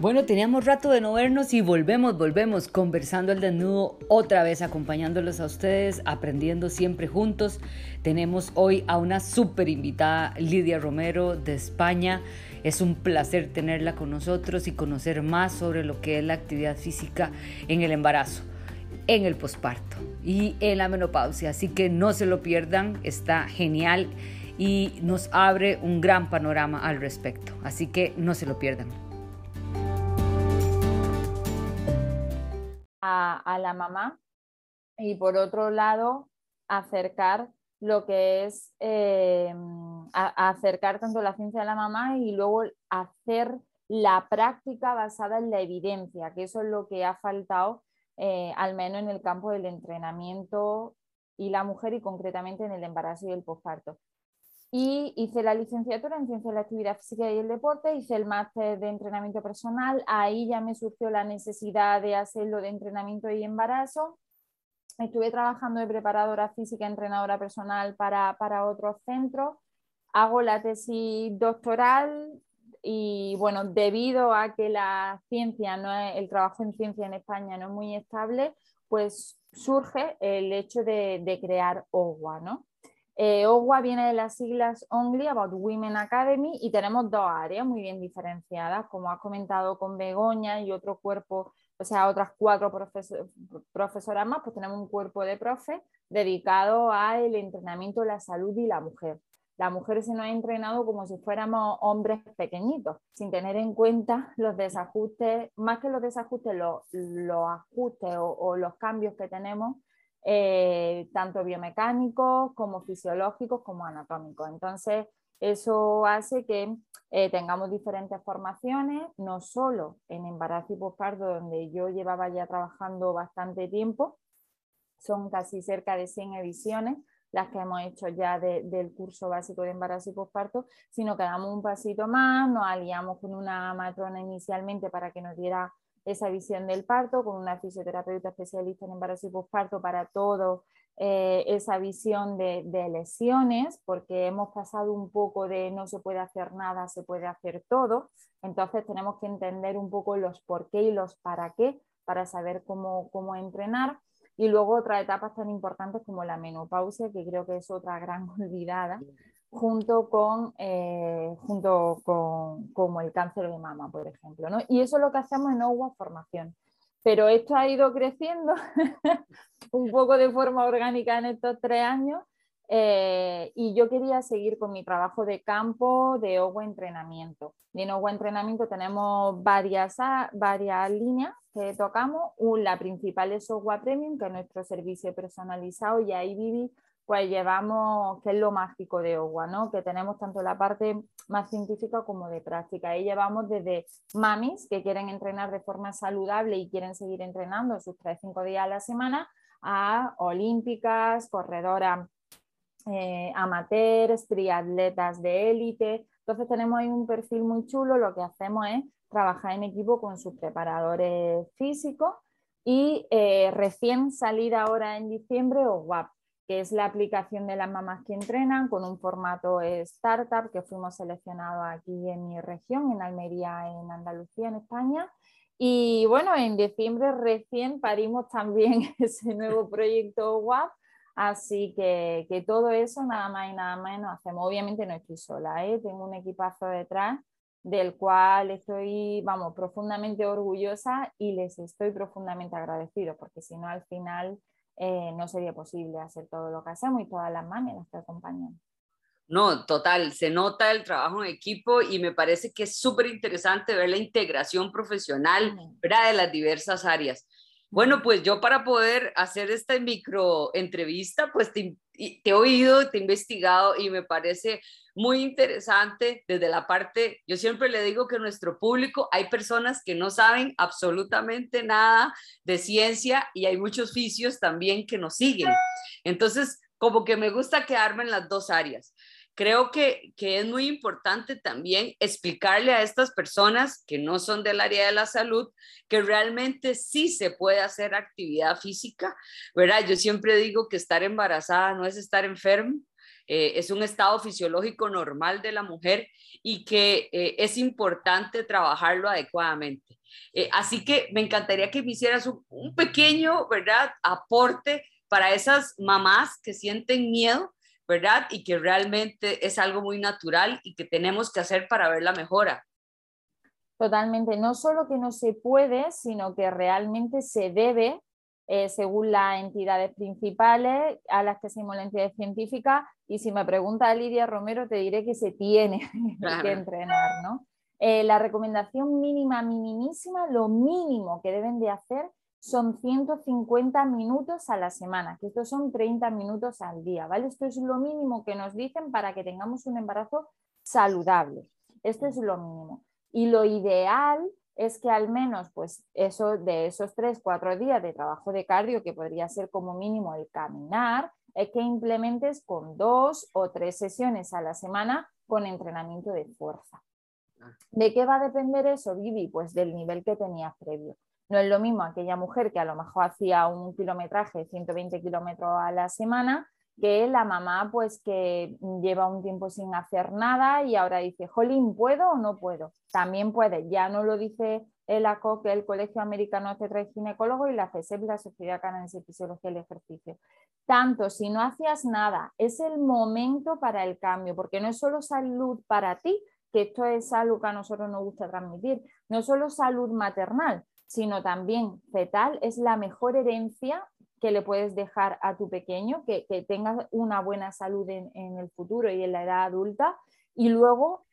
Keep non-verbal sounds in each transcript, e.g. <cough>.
Bueno, teníamos rato de no vernos y volvemos, volvemos conversando al desnudo otra vez, acompañándolos a ustedes, aprendiendo siempre juntos. Tenemos hoy a una súper invitada, Lidia Romero de España. Es un placer tenerla con nosotros y conocer más sobre lo que es la actividad física en el embarazo, en el posparto y en la menopausia. Así que no se lo pierdan, está genial y nos abre un gran panorama al respecto. Así que no se lo pierdan. A, la mamá. Y por otro lado acercar lo que es eh, acercar tanto la ciencia a la mamá y luego hacer la práctica basada en la evidencia, que eso es lo que ha faltado, eh, al menos en el campo del entrenamiento y la mujer y concretamente en el embarazo y el posparto y hice la licenciatura en Ciencia de la Actividad Física y el Deporte, hice el máster de entrenamiento personal, ahí ya me surgió la necesidad de hacerlo de entrenamiento y embarazo. Estuve trabajando de preparadora física, entrenadora personal para, para otros centros. Hago la tesis doctoral y bueno, debido a que la ciencia, no es, el trabajo en ciencia en España no es muy estable, pues surge el hecho de, de crear OGUA, ¿no? Eh, viene de las siglas Only About Women Academy y tenemos dos áreas muy bien diferenciadas, como has comentado con Begoña y otro cuerpo, o sea, otras cuatro profesoras más, pues tenemos un cuerpo de profe dedicado al entrenamiento, la salud y la mujer. La mujer se nos ha entrenado como si fuéramos hombres pequeñitos, sin tener en cuenta los desajustes, más que los desajustes, los, ajustes o los cambios que tenemos eh, tanto biomecánicos como fisiológicos como anatómicos. Entonces, eso hace que eh, tengamos diferentes formaciones, no solo en embarazo y posparto, donde yo llevaba ya trabajando bastante tiempo, son casi cerca de 100 ediciones las que hemos hecho ya del curso básico de embarazo y posparto, sino que damos un pasito más, nos aliamos con una matrona inicialmente para que nos diera esa visión del parto, con una fisioterapeuta especialista en embarazo y posparto para todo, eh, esa visión de, lesiones, porque hemos pasado un poco de no se puede hacer nada, se puede hacer todo, entonces tenemos que entender un poco los por qué y los para qué para saber cómo, cómo entrenar. Y luego otras etapas tan importantes como la menopausia, que creo que es otra gran <laughs> olvidada, junto con, eh, junto con como el cáncer de mama, por ejemplo. ¿no? Y eso es lo que hacemos en OWA Formación. Pero esto ha ido creciendo <laughs> un poco de forma orgánica en estos tres años eh, y yo quería seguir con mi trabajo de campo de OWA Entrenamiento. Y en OWA Entrenamiento tenemos varias, varias líneas que tocamos. La principal es OWA Premium, que es nuestro servicio personalizado y ahí viví pues llevamos, que es lo mágico de OGUA, ¿no? que tenemos tanto la parte más científica como de práctica. Ahí llevamos desde mamis que quieren entrenar de forma saludable y quieren seguir entrenando sus 3-5 días a la semana, a olímpicas, corredoras eh, amateurs, triatletas de élite. Entonces tenemos ahí un perfil muy chulo, lo que hacemos es trabajar en equipo con sus preparadores físicos y eh, recién salida ahora en diciembre OGUAP que es la aplicación de las mamás que entrenan con un formato startup que fuimos seleccionados aquí en mi región, en Almería, en Andalucía, en España. Y bueno, en diciembre recién parimos también <laughs> ese nuevo proyecto WAP, así que, que, todo eso nada más y nada menos hacemos. Obviamente no estoy sola, ¿eh? tengo un equipazo detrás del cual estoy, vamos, profundamente orgullosa y les estoy profundamente agradecido, porque si no al final eh, no sería posible hacer todo lo que hacemos y todas las maneras que acompañan. No, total, se nota el trabajo en equipo y me parece que es súper interesante ver la integración profesional de las diversas áreas. Bueno, pues yo para poder hacer esta micro entrevista, pues te, he oído, te he investigado y me parece muy interesante desde la parte, yo siempre le digo que nuestro público hay personas que no saben absolutamente nada de ciencia y hay muchos oficios también que nos siguen. Entonces, como que me gusta quedarme en las dos áreas. Creo que, que es muy importante también explicarle a estas personas que no son del área de la salud que realmente sí se puede hacer actividad física, ¿verdad? Yo siempre digo que estar embarazada no es estar enfermo, eh, es un estado fisiológico normal de la mujer y que eh, es importante trabajarlo adecuadamente. así que me encantaría que me hicieras un, un, pequeño, ¿verdad?, aporte para esas mamás que sienten miedo, ¿verdad? Y que realmente es algo muy natural y que tenemos que hacer para ver la mejora. Totalmente, no solo que no se puede, sino que realmente se debe eh, según las entidades principales a las que seguimos la entidad científica. Y si me pregunta Lidia Romero, te diré que se tiene <laughs> que entrenar, ¿no? Eh, la recomendación mínima, minimísima, lo mínimo que deben de hacer son 150 minutos a la semana, que estos son 30 minutos al día, ¿vale? Esto es lo mínimo que nos dicen para que tengamos un embarazo saludable. Esto es lo mínimo. Y lo ideal es que al menos pues eso de esos tres, cuatro días de trabajo de cardio, que podría ser como mínimo el caminar, es que implementes con dos o tres sesiones a la semana con entrenamiento de fuerza. Ah. ¿De qué va a depender eso, Vivi? Pues del nivel que tenías previo. No es lo mismo aquella mujer que a lo mejor hacía un kilometraje, 120 kilómetros a la semana, que la mamá pues que lleva un tiempo sin hacer nada y ahora dice, jolín, ¿puedo o no puedo? También puede, ya no lo dice el ACO, que el Colegio Americano de Ginecólogo y la FESEP, la Sociedad Canadiense de Fisiología del Ejercicio. Tanto si no hacías nada, es el momento para el cambio, porque no es solo salud para ti, que esto es algo que a nosotros nos gusta transmitir, no es solo salud maternal, sino también fetal, es la mejor herencia que le puedes dejar a tu pequeño, que, que tenga una buena salud en, el futuro y en la edad adulta, y luego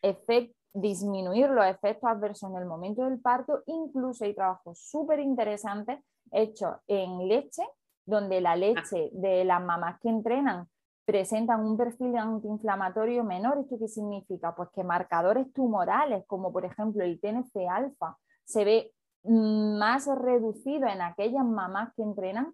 disminuir los efectos adversos en el momento del parto. Incluso hay trabajos súper interesantes hechos en leche, donde la leche de las mamás que entrenan presentan un perfil antiinflamatorio menor. ¿Esto qué significa? Pues que marcadores tumorales, como por ejemplo el TNF-alfa, se ve más reducido en aquellas mamás que entrenan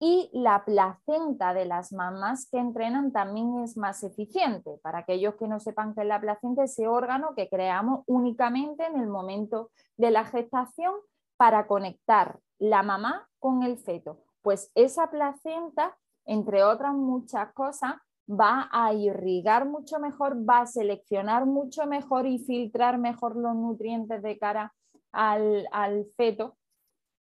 y la placenta de las mamás que entrenan también es más eficiente. Para aquellos que no sepan que es la placenta, ese órgano que creamos únicamente en el momento de la gestación para conectar la mamá con el feto. Pues esa placenta, entre otras muchas cosas, va a irrigar mucho mejor, va a seleccionar mucho mejor y filtrar mejor los nutrientes de cara al, al feto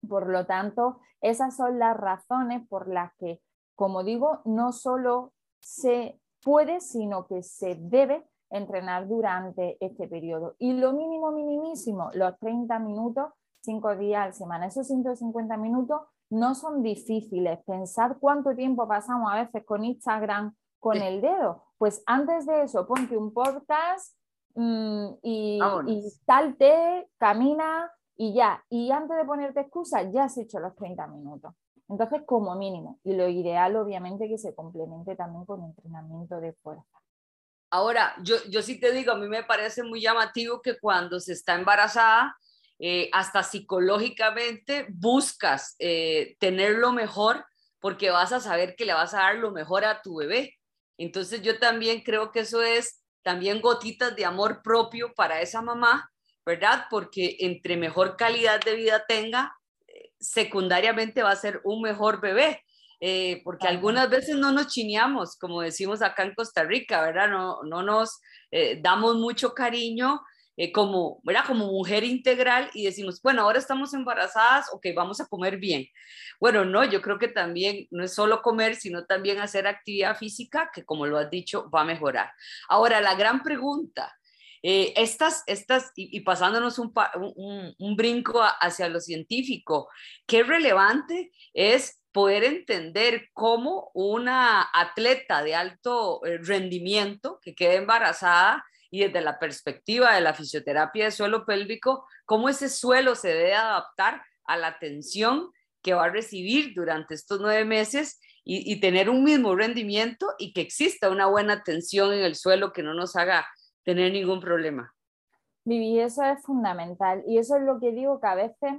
por lo tanto, esas son las razones por las que, como digo, no solo se puede, sino que se debe entrenar durante este periodo. Y lo mínimo, minimísimo, los 30 minutos, 5 días a la semana. Esos 150 minutos no son difíciles. Pensar cuánto tiempo pasamos a veces con Instagram con el dedo. Pues antes de eso, ponte un podcast y, y salte, camina, y ya, y antes de ponerte excusa, ya has hecho los 30 minutos. Entonces, como mínimo, y lo ideal obviamente que se complemente también con entrenamiento de fuerza. Ahora, yo, yo sí te digo, a mí me parece muy llamativo que cuando se está embarazada, eh, hasta psicológicamente buscas eh, tener lo mejor porque vas a saber que le vas a dar lo mejor a tu bebé. Entonces yo también creo que eso es también gotitas de amor propio para esa mamá ¿verdad? Porque entre mejor calidad de vida tenga, eh, secundariamente va a ser un mejor bebé. Eh, porque algunas veces no nos chineamos, como decimos acá en Costa Rica, ¿verdad? No, no nos eh, damos mucho cariño como, ¿verdad? Como mujer integral y decimos, bueno, ahora estamos embarazadas, ok, vamos a comer bien. Bueno, no, yo creo que también no es solo comer, sino también hacer actividad física, que como lo has dicho, va a mejorar. Ahora, la gran pregunta, eh, estas, estas, y, pasándonos un, un, brinco hacia lo científico, qué relevante es poder entender cómo una atleta de alto eh, rendimiento que quede embarazada y desde la perspectiva de la fisioterapia de suelo pélvico, cómo ese suelo se debe adaptar a la tensión que va a recibir durante estos nueve meses y, tener un mismo rendimiento y que exista una buena tensión en el suelo que no nos haga tener ningún problema. Vivi, eso es fundamental y eso es lo que digo que a veces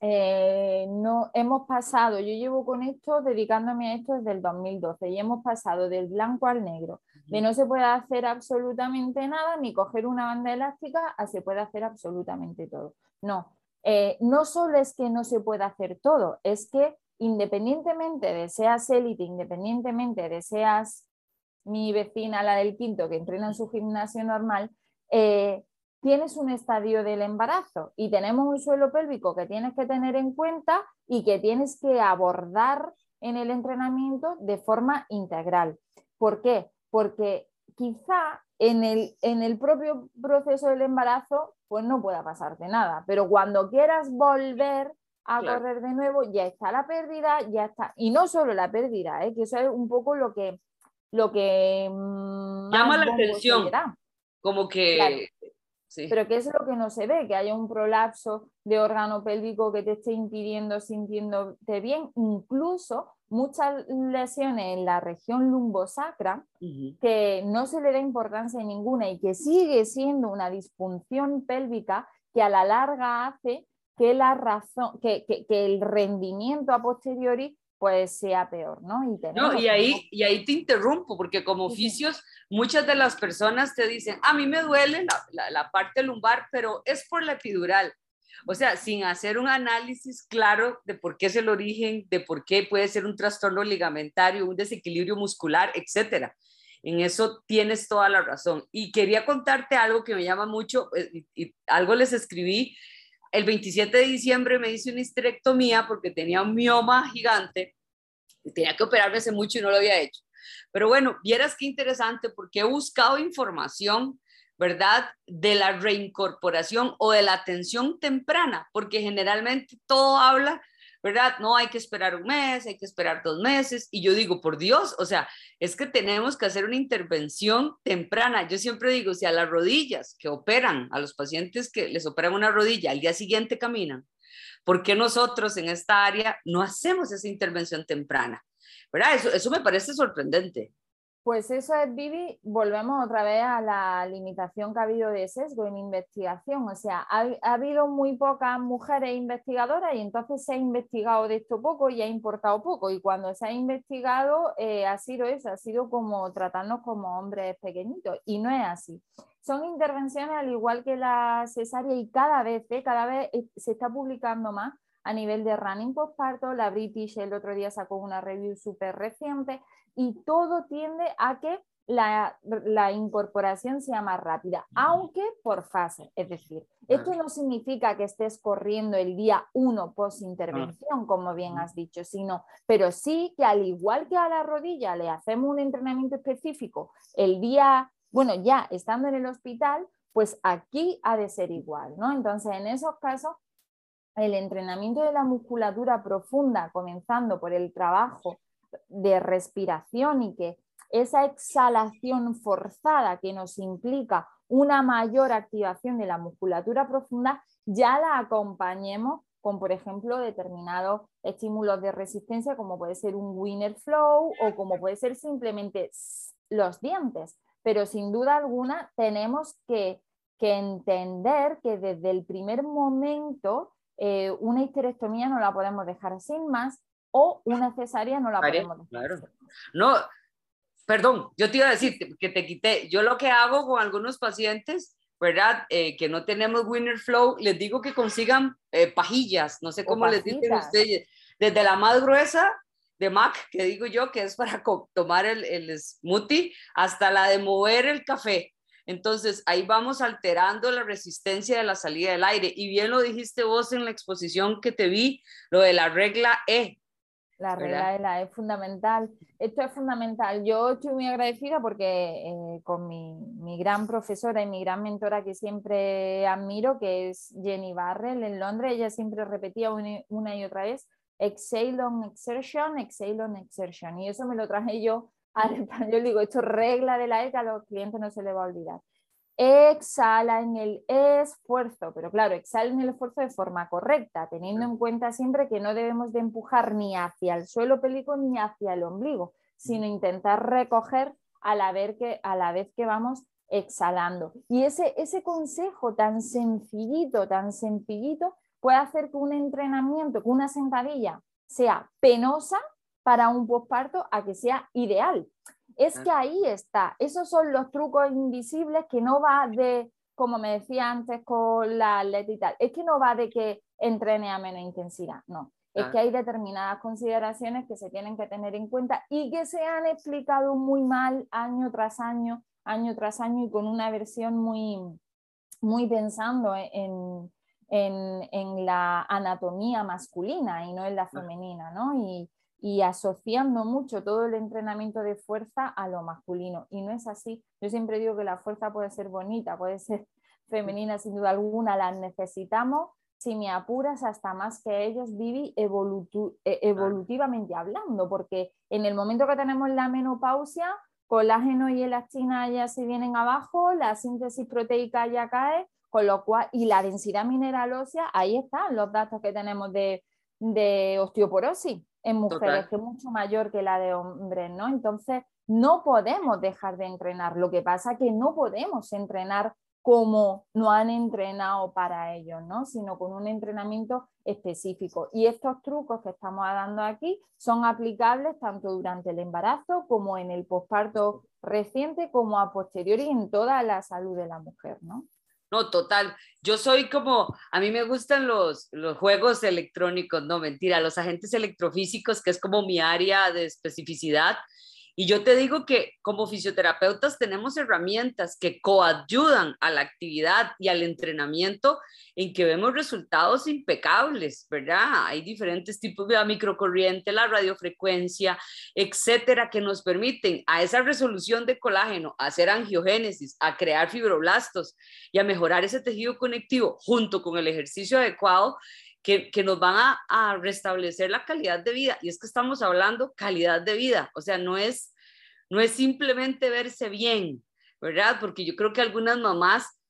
eh, no hemos pasado, yo llevo con esto, dedicándome a esto desde el 2012 y hemos pasado del blanco al negro, de no se puede hacer absolutamente nada ni coger una banda elástica a se puede hacer absolutamente todo. No, eh, no solo es que no se pueda hacer todo, es que independientemente de seas élite, independientemente de seas mi vecina, la del quinto, que entrena en su gimnasio normal, eh, tienes un estadio del embarazo y tenemos un suelo pélvico que tienes que tener en cuenta y que tienes que abordar en el entrenamiento de forma integral. ¿Por qué? Porque quizá en el, en el propio proceso del embarazo pues no pueda pasarte nada, pero cuando quieras volver a correr de nuevo, ya está la pérdida, ya está. Y no solo la pérdida, ¿eh? que eso es un poco lo que, lo que llama la atención. Como que pero ¿qué es lo que no se ve? Que haya un prolapso de órgano pélvico que te esté impidiendo sintiéndote bien, incluso muchas lesiones en la región lumbosacra que no se le da importancia ninguna y que sigue siendo una disfunción pélvica que a la larga hace que, la razón, que, el rendimiento a posteriori pues sea peor, ¿no? Y, no, y, ahí, y ahí te interrumpo, porque como oficios, muchas de las personas te dicen, a mí me duele la, la, parte lumbar, pero es por la epidural. O sea, sin hacer un análisis claro de por qué es el origen, de por qué puede ser un trastorno ligamentario, un desequilibrio muscular, etcétera. En eso tienes toda la razón. Y quería contarte algo que me llama mucho, eh, y algo les escribí el 27 de diciembre me hice una histerectomía porque tenía un mioma gigante y tenía que operarme hace mucho y no lo había hecho. Pero bueno, vieras qué interesante porque he buscado información, ¿verdad? De la reincorporación o de la atención temprana, porque generalmente todo habla ¿verdad? No hay que esperar un mes, hay que esperar dos meses. Y yo digo, por Dios, o sea, es que tenemos que hacer una intervención temprana. Yo siempre digo, si a las rodillas que operan, a los pacientes que les operan una rodilla, al día siguiente caminan, ¿por qué nosotros en esta área no hacemos esa intervención temprana? ¿Verdad? Eso, eso me parece sorprendente. Pues eso es, Vivi, volvemos otra vez a la limitación que ha habido de sesgo en investigación. O sea, ha, habido muy pocas mujeres investigadoras y entonces se ha investigado de esto poco y ha importado poco. Y cuando se ha investigado eh, ha sido eso, ha sido como tratarnos como hombres pequeñitos. Y no es así. Son intervenciones al igual que la cesárea y cada vez, eh, cada vez eh, se está publicando más a nivel de running postparto. La British el otro día sacó una review súper reciente y todo tiende a que la, incorporación sea más rápida, aunque por fase. Es decir, esto no significa que estés corriendo el día 1 post intervención, como bien has dicho, sino, pero sí que al igual que a la rodilla le hacemos un entrenamiento específico el día, bueno, ya estando en el hospital, pues aquí ha de ser igual, ¿no? Entonces, en esos casos, el entrenamiento de la musculatura profunda, comenzando por el trabajo de respiración y que esa exhalación forzada que nos implica una mayor activación de la musculatura profunda, ya la acompañemos con, por ejemplo, determinados estímulos de resistencia, como puede ser un winner flow o como puede ser simplemente los dientes. Pero sin duda alguna tenemos que, entender que desde el primer momento eh, una histerectomía no la podemos dejar sin más o una cesárea no la podemos Claro. No, perdón, yo te iba a decir que te quité. Yo lo que hago con algunos pacientes, ¿verdad? Eh, que no tenemos winner flow, les digo que consigan eh, pajillas, no sé cómo les dicen ustedes, desde la más gruesa de Mac, que digo yo, que es para tomar el, el smoothie, hasta la de mover el café. Entonces, ahí vamos alterando la resistencia de la salida del aire. Y bien lo dijiste vos en la exposición que te vi, lo de la regla E, la regla de la es fundamental. Esto es fundamental. Yo estoy muy agradecida porque eh, con mi, gran profesora y mi gran mentora que siempre admiro, que es Jenny Barrell en Londres, ella siempre repetía una, y otra vez, exhale on exertion, exhale on exertion. Y eso me lo traje yo al <laughs> español. Digo, esto es regla de la ECA, a los clientes no se le va a olvidar exhala en el esfuerzo, pero claro, exhala en el esfuerzo de forma correcta, teniendo en cuenta siempre que no debemos de empujar ni hacia el suelo pélvico ni hacia el ombligo, sino intentar recoger a la vez que, a la vez que vamos exhalando. Y ese, ese consejo tan sencillito, tan sencillito, puede hacer que un entrenamiento, que una sentadilla sea penosa para un posparto a que sea ideal. Es que ahí está, esos son los trucos invisibles que no va de, como me decía antes con la atleta y tal, es que no va de que entrene a menos intensidad, no. es que hay determinadas consideraciones que se tienen que tener en cuenta y que se han explicado muy mal año tras año, año tras año y con una versión muy, muy pensando en, la anatomía masculina y no en la femenina, ¿no? Y, y asociando mucho todo el entrenamiento de fuerza a lo masculino. Y no es así. Yo siempre digo que la fuerza puede ser bonita, puede ser <laughs> femenina, sin duda alguna, la necesitamos. Si me apuras, hasta más que ellos, Vivi, e, evolutivamente hablando, porque en el momento que tenemos la menopausia, colágeno y elastina ya se vienen abajo, la síntesis proteica ya cae, con lo cual, y la densidad mineral ósea, ahí están los datos que tenemos de, de osteoporosis en mujeres, que es mucho mayor que la de hombres, ¿no? Entonces, no podemos dejar de entrenar. Lo que pasa es que no podemos entrenar como no han entrenado para ello, ¿no? Sino con un entrenamiento específico. Y estos trucos que estamos dando aquí son aplicables tanto durante el embarazo como en el posparto reciente, como a posteriori en toda la salud de la mujer, ¿no? No, total. Yo soy como, a mí me gustan los, los juegos electrónicos, no mentira, los agentes electrofísicos, que es como mi área de especificidad. Y yo te digo que como fisioterapeutas tenemos herramientas que coayudan a la actividad y al entrenamiento en que vemos resultados impecables, ¿verdad? Hay diferentes tipos de microcorriente, la radiofrecuencia, etcétera, que nos permiten a esa resolución de colágeno, a hacer angiogénesis, a crear fibroblastos y a mejorar ese tejido conectivo junto con el ejercicio adecuado que, que, nos van a, restablecer la calidad de vida. Y es que estamos hablando calidad de vida, o sea, no es, no es simplemente verse bien, ¿verdad? Porque yo creo que algunas mamás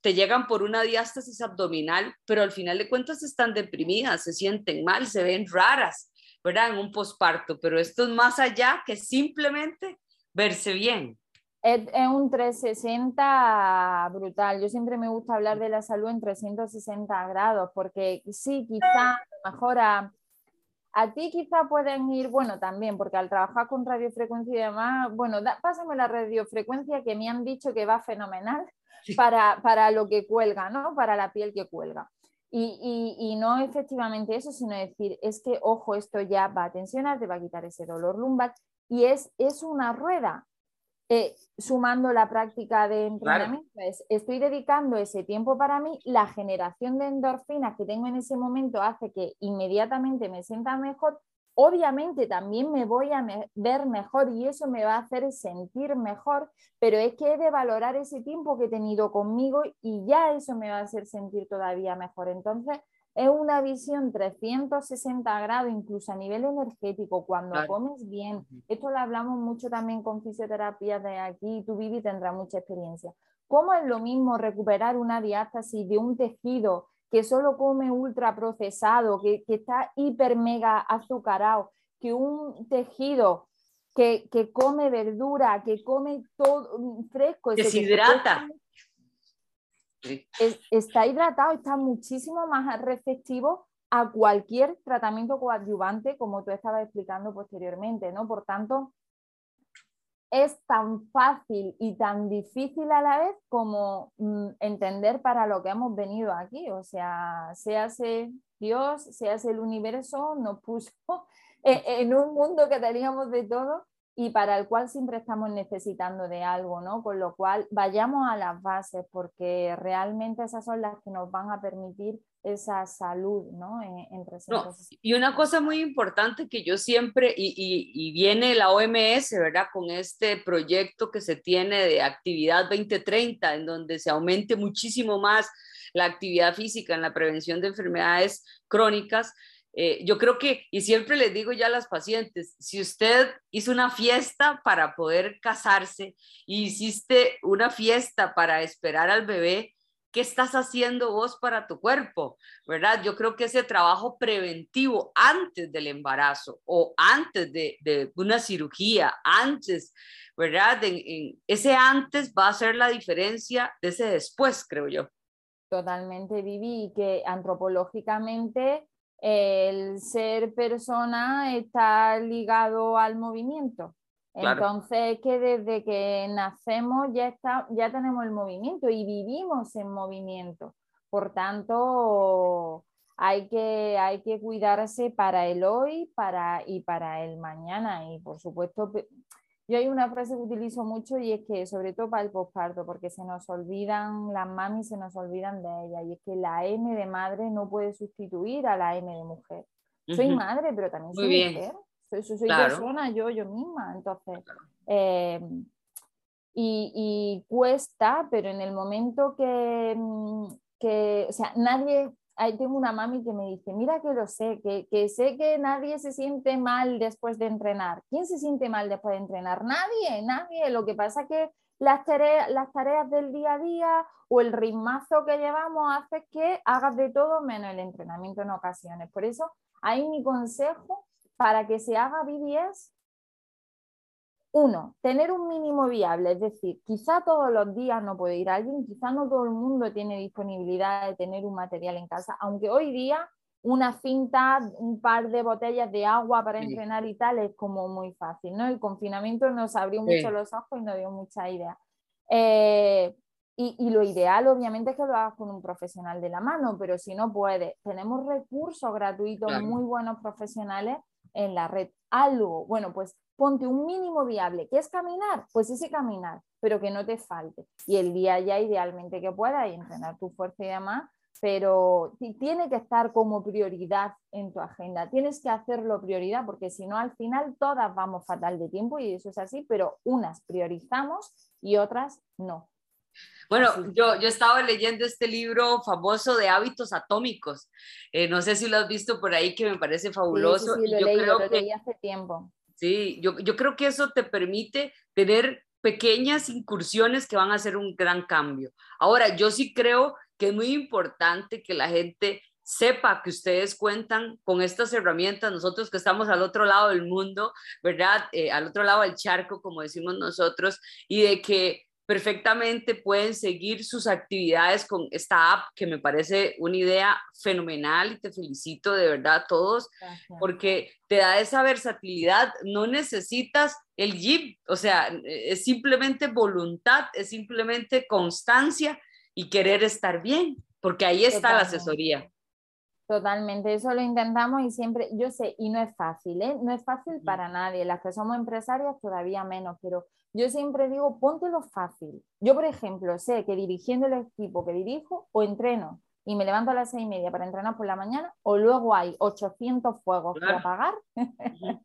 te llegan por una diástasis abdominal, pero al final de cuentas están deprimidas, se sienten mal, se ven raras, ¿verdad? En un posparto, pero esto es más allá que simplemente verse bien. Es, un 360 brutal. Yo siempre me gusta hablar de la salud en 360 grados, porque sí, quizá mejora. A ti quizá pueden ir, bueno, también, porque al trabajar con radiofrecuencia y demás, bueno, pásame la radiofrecuencia que me han dicho que va fenomenal para, lo que cuelga, ¿no? Para la piel que cuelga. Y, no efectivamente eso, sino decir, es que, ojo, esto ya va a tensionar, te va a quitar ese dolor lumbar y es, es una rueda. Eh, sumando la práctica de entrenamiento, estoy dedicando ese tiempo para mí, la generación de endorfinas que tengo en ese momento hace que inmediatamente me sienta mejor obviamente también me voy a ver mejor y eso me va a hacer sentir mejor, pero es que he de valorar ese tiempo que he tenido conmigo y ya eso me va a hacer sentir todavía mejor. Entonces, es una visión 360 grados, incluso a nivel energético, cuando comes bien. Esto lo hablamos mucho también con fisioterapia de aquí, tu Vivi tendrá mucha experiencia. ¿Cómo es lo mismo recuperar una diástasis de un tejido que solo come ultra procesado, que, está hiper mega azucarado, que un tejido que, come verdura, que come todo fresco. Deshidrata. Está hidratado, está muchísimo más receptivo a cualquier tratamiento coadyuvante, como tú estabas explicando posteriormente, ¿no? Por tanto, es tan fácil y tan difícil a la vez como mm, entender para lo que hemos venido aquí. O sea, se hace Dios, se hace el universo, nos puso <laughs> en un mundo que teníamos de todo y para el cual siempre estamos necesitando de algo, ¿no? Con lo cual, vayamos a las bases porque realmente esas son las que nos van a permitir esa salud, ¿no? Entre y una cosa muy importante que yo siempre, y, y, viene la OMS, ¿verdad? Con este proyecto que se tiene de actividad 2030, en donde se aumente muchísimo más la actividad física en la prevención de enfermedades crónicas. Eh, yo creo que, y siempre les digo ya a las pacientes, si usted hizo una fiesta para poder casarse y hiciste una fiesta para esperar al bebé, ¿qué estás haciendo vos para tu cuerpo? ¿Verdad? Yo creo que ese trabajo preventivo antes del embarazo o antes de, una cirugía, antes, ¿verdad? ese antes va a ser la diferencia de ese después, creo yo. Totalmente, Vivi, y que antropológicamente el ser persona está ligado al movimiento. Entonces, que desde que nacemos ya, está, ya tenemos el movimiento y vivimos en movimiento. Por tanto, hay que, hay que cuidarse para el hoy para, y para el mañana. Y por supuesto, yo hay una frase que utilizo mucho y es que, sobre todo para el posparto, porque se nos olvidan, las mamis se nos olvidan de ella, y es que la M de madre no puede sustituir a la M de mujer. Soy madre, pero también soy mujer. Soy, soy, persona, yo, yo misma. Entonces, eh, y, y, cuesta, pero en el momento que, mm, que, o sea, nadie ahí tengo una mami que me dice, mira que lo sé, que, que, sé que nadie se siente mal después de entrenar. ¿Quién se siente mal después de entrenar? Nadie, nadie. Lo que pasa es que las tareas, las tareas del día a día o el ritmazo que llevamos hace que hagas de todo menos el entrenamiento en ocasiones. Por eso, ahí mi consejo para que se haga BBS uno, tener un mínimo viable, es decir, quizá todos los días no puede ir alguien, quizá no todo el mundo tiene disponibilidad de tener un material en casa, aunque hoy día una cinta, un par de botellas de agua para entrenar y tal es como muy fácil, ¿no? El confinamiento nos abrió mucho los ojos y nos dio mucha idea. Eh, y, y, lo ideal, obviamente, es que lo hagas con un profesional de la mano, pero si no puede, tenemos recursos gratuitos muy buenos profesionales en la red. Algo, bueno, pues ponte un mínimo viable, que es caminar, pues ese caminar, pero que no te falte. Y el día ya idealmente que puedas y entrenar tu fuerza y demás, pero tiene que estar como prioridad en tu agenda. Tienes que hacerlo prioridad porque si no al final todas vamos fatal de tiempo y eso es así, pero unas priorizamos y otras no. Bueno, yo, yo estaba leyendo este libro famoso de hábitos atómicos. Eh, no sé si lo has visto por ahí, que me parece fabuloso. Sí, sí, lo, leí, lo leí hace tiempo. Sí, yo, yo creo que eso te permite tener pequeñas incursiones que van a hacer un gran cambio. Ahora, yo sí creo que es muy importante que la gente sepa que ustedes cuentan con estas herramientas, nosotros que estamos al otro lado del mundo, ¿verdad? Eh, al otro lado del charco, como decimos nosotros, y de que perfectamente pueden seguir sus actividades con esta app, que me parece una idea fenomenal y te felicito de verdad a todos, porque te da esa versatilidad, no necesitas el gym, o sea, es simplemente voluntad, es simplemente constancia y querer estar bien, porque ahí está la asesoría. Totalmente, eso lo intentamos y siempre, yo sé, y no es fácil, ¿eh? no es fácil para nadie, las que somos empresarias todavía menos, pero yo siempre digo, póntelo fácil. Yo, por ejemplo, sé que dirigiendo el equipo que dirijo o entreno y me levanto a las seis y media para entrenar por la mañana, o luego hay 800 fuegos para apagar, <laughs>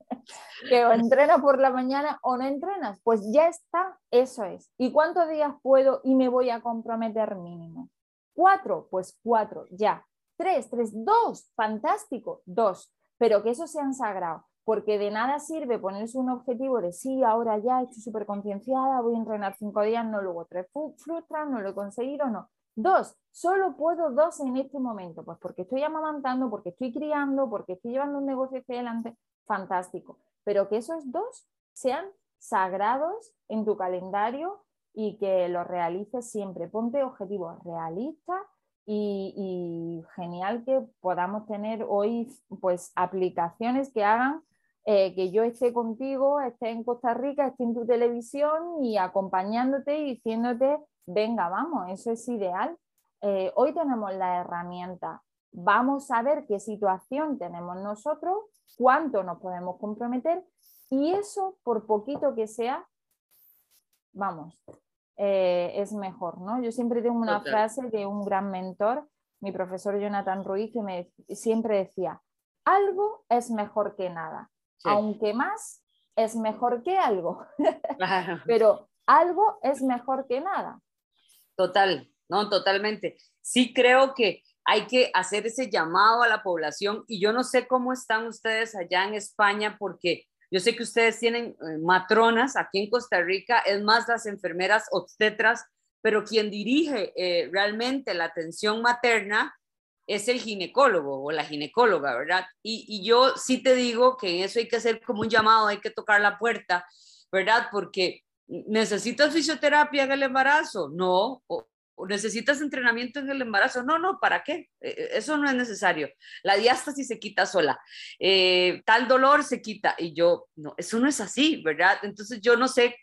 que o entrenas por la mañana o no entrenas, pues ya está, eso es. ¿Y cuántos días puedo y me voy a comprometer mínimo? ¿Cuatro? Pues cuatro, ya tres, tres, dos, fantástico, dos, pero que eso sean sagrado, porque de nada sirve ponerse un objetivo de sí, ahora ya estoy súper concienciada, voy a entrenar cinco días, no, luego tres frustran, no lo he conseguido, no. Dos, solo puedo dos en este momento, pues porque estoy amamantando, porque estoy criando, porque estoy llevando un negocio hacia adelante, fantástico, pero que esos dos sean sagrados en tu calendario y que los realices siempre. Ponte objetivos realistas y, genial que podamos tener hoy pues aplicaciones que hagan eh, que yo esté contigo, esté en Costa Rica, esté en tu televisión y acompañándote y diciéndote, venga, vamos, eso es ideal. Eh, hoy tenemos la herramienta, vamos a ver qué situación tenemos nosotros, cuánto nos podemos comprometer y eso, por poquito que sea, vamos, eh, es mejor, ¿no? Yo siempre tengo una frase de un gran mentor, mi profesor Jonathan Ruiz, que me siempre decía, algo es mejor que nada, aunque más es mejor que algo, <laughs> pero algo es mejor que nada. Total, no, totalmente. Sí creo que hay que hacer ese llamado a la población y yo no sé cómo están ustedes allá en España porque yo sé que ustedes tienen eh, matronas aquí en Costa Rica, es más las enfermeras obstetras, pero quien dirige eh, realmente la atención materna es el ginecólogo o la ginecóloga, ¿verdad? Y, yo sí te digo que en eso hay que hacer como un llamado, hay que tocar la puerta, ¿verdad? Porque necesitas fisioterapia en el embarazo, no, necesitas entrenamiento en el embarazo. No, no, ¿para qué? E, e, eso no es necesario. La diástasis se quita sola. Eh, tal dolor se quita. Y yo, no, eso no es así, ¿verdad? Entonces yo no sé,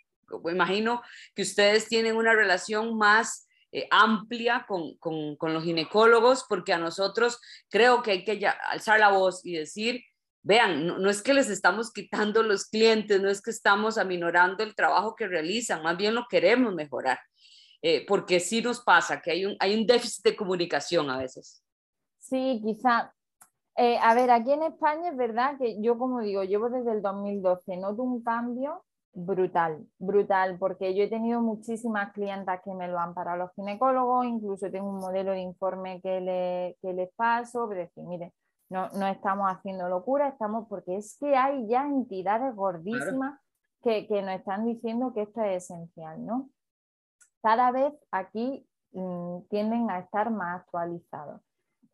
imagino que ustedes tienen una relación más eh, amplia con, con, con, los ginecólogos, porque a nosotros creo que hay que alzar la voz y decir, vean, no, es que les estamos quitando los clientes, no es que estamos aminorando el trabajo que realizan, más bien lo queremos mejorar, eh, porque sí nos pasa que hay un, hay un déficit de comunicación a veces. Sí, quizá. Eh, a ver, aquí en España es verdad que yo, como digo, llevo desde el 2012, noto un cambio Brutal, brutal, porque yo he tenido muchísimas clientas que me lo han parado los ginecólogos, incluso tengo un modelo de informe que, le, que les paso, pero decir, mire, no, no, estamos haciendo locura, estamos porque es que hay ya entidades gordísimas que, que, nos están diciendo que esto es esencial, ¿no? Cada vez aquí mm, tienden a estar más actualizados.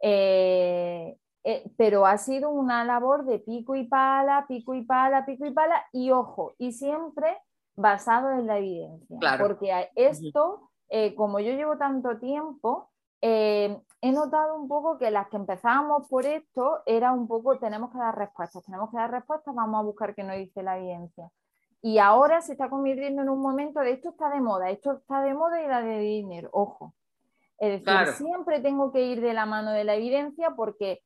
Eh, eh, pero ha sido una labor de pico y pala, pico y pala, pico y pala, y ojo, y siempre basado en la evidencia. Porque esto, eh, como yo llevo tanto tiempo, eh, he notado un poco que las que empezábamos por esto era un poco, tenemos que dar respuestas, tenemos que dar respuestas, vamos a buscar qué nos dice la evidencia. Y ahora se está convirtiendo en un momento de esto está de moda, esto está de moda y la de dinero, ojo. Es decir, siempre tengo que ir de la mano de la evidencia porque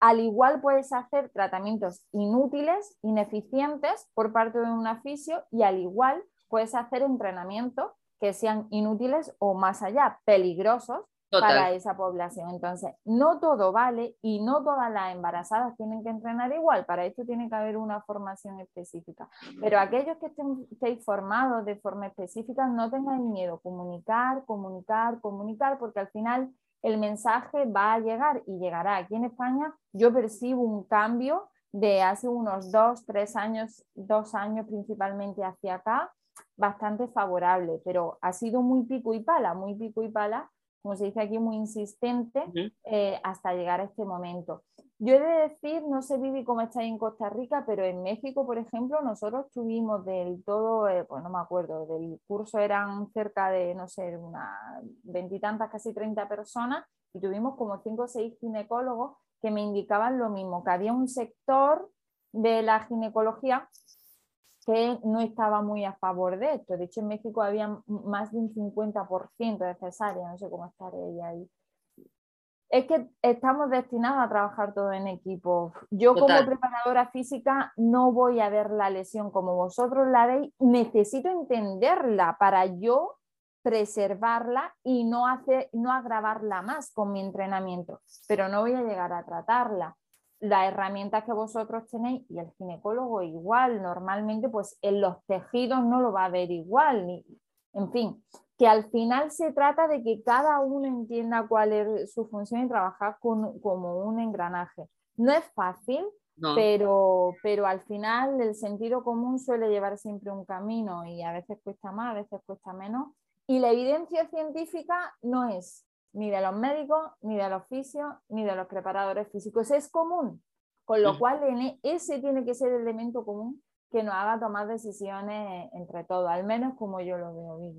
al igual puedes hacer tratamientos inútiles, ineficientes por parte de un oficio y al igual puedes hacer entrenamientos que sean inútiles o más allá, peligrosos para esa población. Entonces, no todo vale y no todas las embarazadas tienen que entrenar igual. Para esto tiene que haber una formación específica. Pero aquellos que estén, estéis formados de forma específica, no tengáis miedo. Comunicar, comunicar, comunicar, porque al final el mensaje va a llegar y llegará. Aquí en España yo percibo un cambio de hace unos dos, tres años, dos años principalmente hacia acá, bastante favorable, pero ha sido muy pico y pala, muy pico y pala, como se dice aquí, muy insistente eh, hasta llegar a este momento. Yo he de decir, no sé Vivi cómo está en Costa Rica, pero en México, por ejemplo, nosotros tuvimos del todo, eh, pues no me acuerdo, del curso eran cerca de, no sé, unas veintitantas, casi treinta personas, y tuvimos como cinco o seis ginecólogos que me indicaban lo mismo, que había un sector de la ginecología que no estaba muy a favor de esto. De hecho, en México había más de un 50% de cesárea, no sé cómo estaré ahí es que estamos destinados a trabajar todo en equipo. Yo como preparadora física no voy a ver la lesión como vosotros la veis, necesito entenderla para yo preservarla y no, hacer, no agravarla más con mi entrenamiento, pero no voy a llegar a tratarla. La herramienta que vosotros tenéis y el ginecólogo igual, normalmente pues en los tejidos no lo va a ver igual, ni, en fin, que al final se trata de que cada uno entienda cuál es su función y trabajar como un engranaje. No es fácil, pero, pero al final el sentido común suele llevar siempre un camino y a veces cuesta más, a veces cuesta menos. Y la evidencia científica no es ni de los médicos, ni de los fisios, ni de los preparadores físicos, es común. Con lo cual ese tiene que ser el elemento común que nos haga tomar decisiones entre todos, al menos como yo lo veo.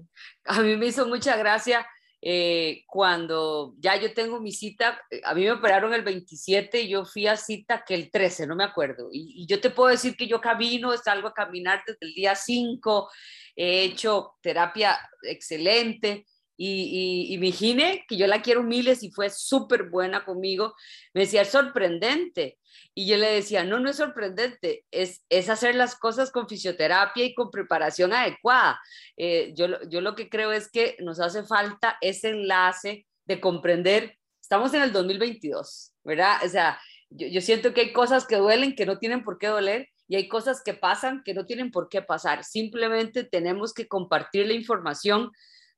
A mí me hizo mucha gracia eh, cuando ya yo tengo mi cita, eh, a mí me operaron el 27 y yo fui a cita que el 13, no me acuerdo. Y, y yo te puedo decir que yo camino, salgo a caminar desde el día 5, he hecho terapia excelente. Y, y, y, que yo la quiero miles y fue súper buena conmigo, me decía, es sorprendente. Y yo le decía, no, no es sorprendente, es, es hacer las cosas con fisioterapia y con preparación adecuada. Eh, yo, yo lo que creo es que nos hace falta ese enlace de comprender, estamos en el 2022, ¿verdad? O sea, yo, yo siento que hay cosas que duelen que no tienen por qué doler y hay cosas que pasan que no tienen por qué pasar. Simplemente tenemos que compartir la información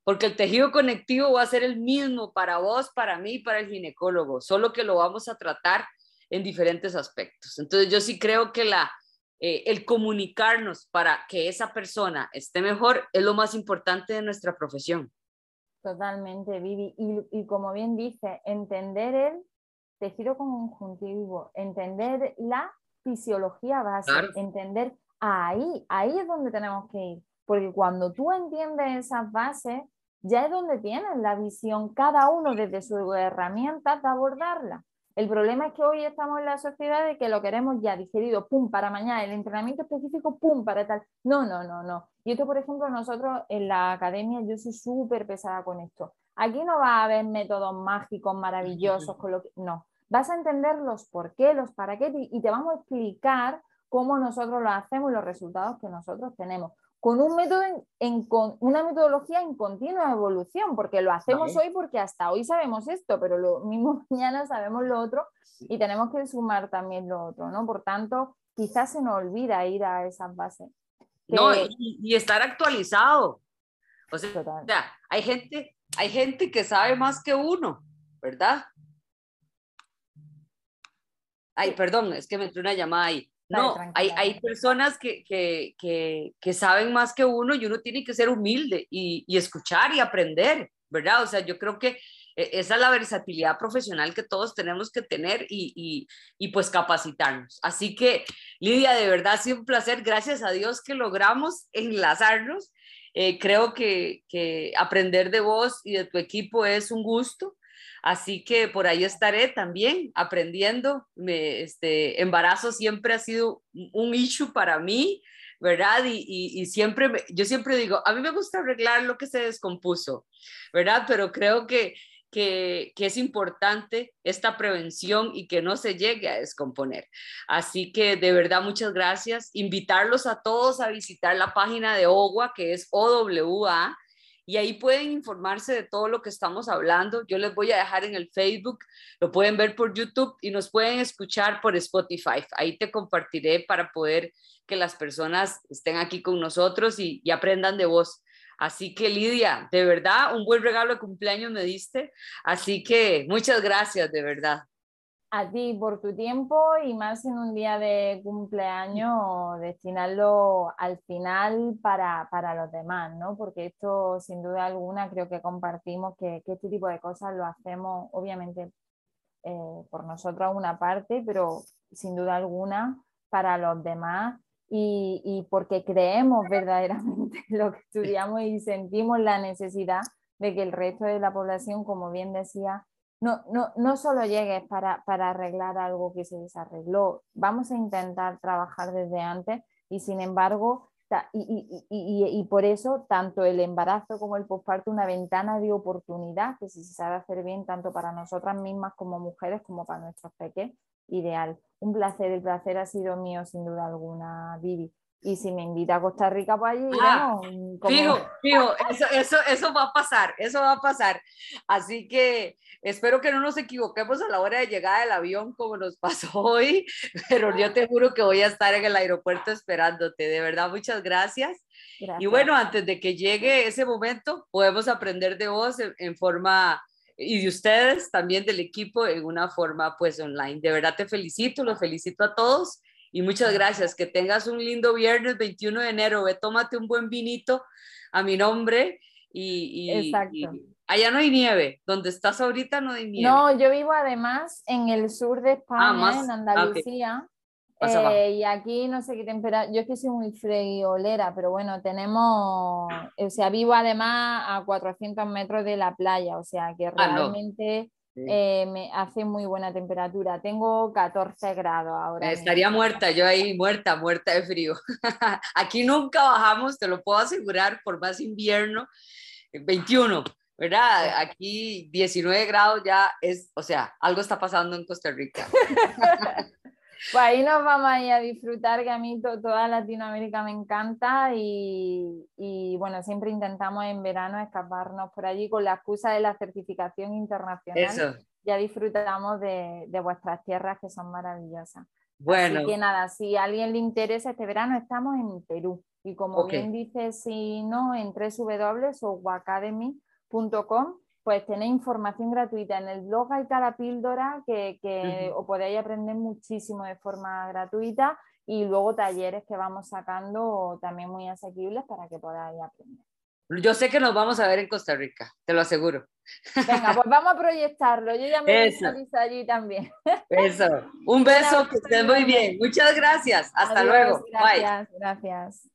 porque el tejido conectivo va a ser el mismo para vos, para mí, para el ginecólogo, solo que lo vamos a tratar en diferentes aspectos. Entonces yo sí creo que la, eh, el comunicarnos para que esa persona esté mejor es lo más importante de nuestra profesión. Totalmente, Vivi. Y, y como bien dice, entender el tejido conjuntivo, entender la fisiología base, entender ahí, ahí es donde tenemos que ir. Porque cuando tú entiendes esas bases, ya es donde tienes la visión, cada uno desde su herramienta de abordarla. El problema es que hoy estamos en la sociedad de que lo queremos ya digerido, pum, para mañana, el entrenamiento específico, pum, para tal. No, no, no, no. Y esto, por ejemplo, nosotros en la academia, yo soy súper pesada con esto. Aquí no va a haber métodos mágicos maravillosos con lo que... No, vas a entender los por qué, los para qué y te vamos a explicar cómo nosotros lo hacemos y los resultados que nosotros tenemos con un método en, una metodología en continua evolución, porque lo hacemos hoy porque hasta hoy sabemos esto, pero lo mismo <laughs> mañana sabemos lo otro y tenemos que sumar también lo otro, ¿no? Por tanto, quizás se nos olvida ir a esas bases. No, y, estar actualizado. O sea, hay gente, hay gente que sabe más que uno, ¿verdad? Ay, perdón, es que me entró una llamada ahí. No, hay, hay, personas que, que, que, que, saben más que uno y uno tiene que ser humilde y, y, escuchar y aprender, ¿verdad? O sea, yo creo que e, esa es la versatilidad profesional que todos tenemos que tener y, y, y pues capacitarnos. Así que, Lidia, de verdad ha sido un placer. Gracias a Dios que logramos enlazarnos. Eh, creo que, que aprender de vos y de tu equipo es un gusto. Así que por ahí estaré también aprendiendo. Me, este, embarazo siempre ha sido un issue para mí, ¿verdad? Y, siempre, yo siempre digo, a mí me gusta arreglar lo que se descompuso, ¿verdad? Pero creo que, que, que, es importante esta prevención y que no se llegue a descomponer. Así que de verdad muchas gracias. Invitarlos a todos a visitar la página de OWA, que es OWA, y ahí pueden informarse de todo lo que estamos hablando. Yo les voy a dejar en el Facebook, lo pueden ver por YouTube y nos pueden escuchar por Spotify. Ahí te compartiré para poder que las personas estén aquí con nosotros y, aprendan de vos. Así que Lidia, de verdad, un buen regalo de cumpleaños me diste. Así que muchas gracias, de verdad a ti por tu tiempo y más en un día de cumpleaños, destinarlo al final para, los demás, ¿no? Porque esto, sin duda alguna, creo que compartimos que, este tipo de cosas lo hacemos, obviamente, eh, por nosotros una parte, pero sin duda alguna para los demás y, y porque creemos verdaderamente <laughs> lo que estudiamos y sentimos la necesidad de que el resto de la población, como bien decía, no, no, no solo llegues para, para arreglar algo que se desarregló, vamos a intentar trabajar desde antes y sin embargo, y, y, y, y, por eso tanto el embarazo como el posparto una ventana de oportunidad que si se sabe hacer bien tanto para nosotras mismas como mujeres como para nuestros peques, ideal. Un placer, el placer ha sido mío sin duda alguna, Vivi. Y si me invita a Costa Rica, pues allí ah, Fijo, <laughs> fijo, eso, eso, eso va a pasar, eso va a pasar. Así que espero que no nos equivoquemos a la hora de llegada del avión como nos pasó <laughs> hoy, pero yo te juro que voy a estar en el aeropuerto esperándote. De verdad, muchas gracias. Y bueno, antes de que llegue ese momento, podemos aprender de vos en, forma y de ustedes también del equipo en una forma pues online. De verdad te felicito, los felicito a todos y muchas gracias. Que tengas un lindo viernes 21 de enero. Ve, tómate un buen vinito a mi nombre y, Exacto. allá no hay nieve. Donde estás ahorita no hay nieve. No, yo vivo además en el sur de España, en ah, Andalucía. Eh, y aquí no sé qué temperatura, yo es que soy muy friolera, pero bueno, tenemos, o sea, vivo además a 400 metros de la playa, o sea que ah, eh, me hace muy buena temperatura. Tengo 14 grados ahora. Estaría muerta, yo ahí muerta, muerta de frío. <laughs> Aquí nunca bajamos, te lo puedo asegurar, por más invierno. 21, ¿verdad? Aquí 19 grados ya es, o sea, algo está pasando en Costa Rica. <laughs> Pues ahí nos vamos a ir a disfrutar, que a mí toda Latinoamérica me encanta y, y, bueno, siempre intentamos en verano escaparnos por allí con la excusa de la certificación internacional. Eso. Ya disfrutamos de, de vuestras tierras que son maravillosas. Bueno. Así que nada, si a alguien le interesa, este verano estamos en Perú. Y como bien dice, si no, en www.academy.com pues tenéis información gratuita. En el blog hay cada píldora que, que os podéis aprender muchísimo de forma gratuita y luego talleres que vamos sacando también muy asequibles para que podáis aprender. Yo sé que nos vamos a ver en Costa Rica, te lo aseguro. Venga, pues vamos a proyectarlo. Yo ya me visualizo allí también. Eso. Un beso, que estés muy bien. Muchas gracias. Hasta luego. Gracias, gracias.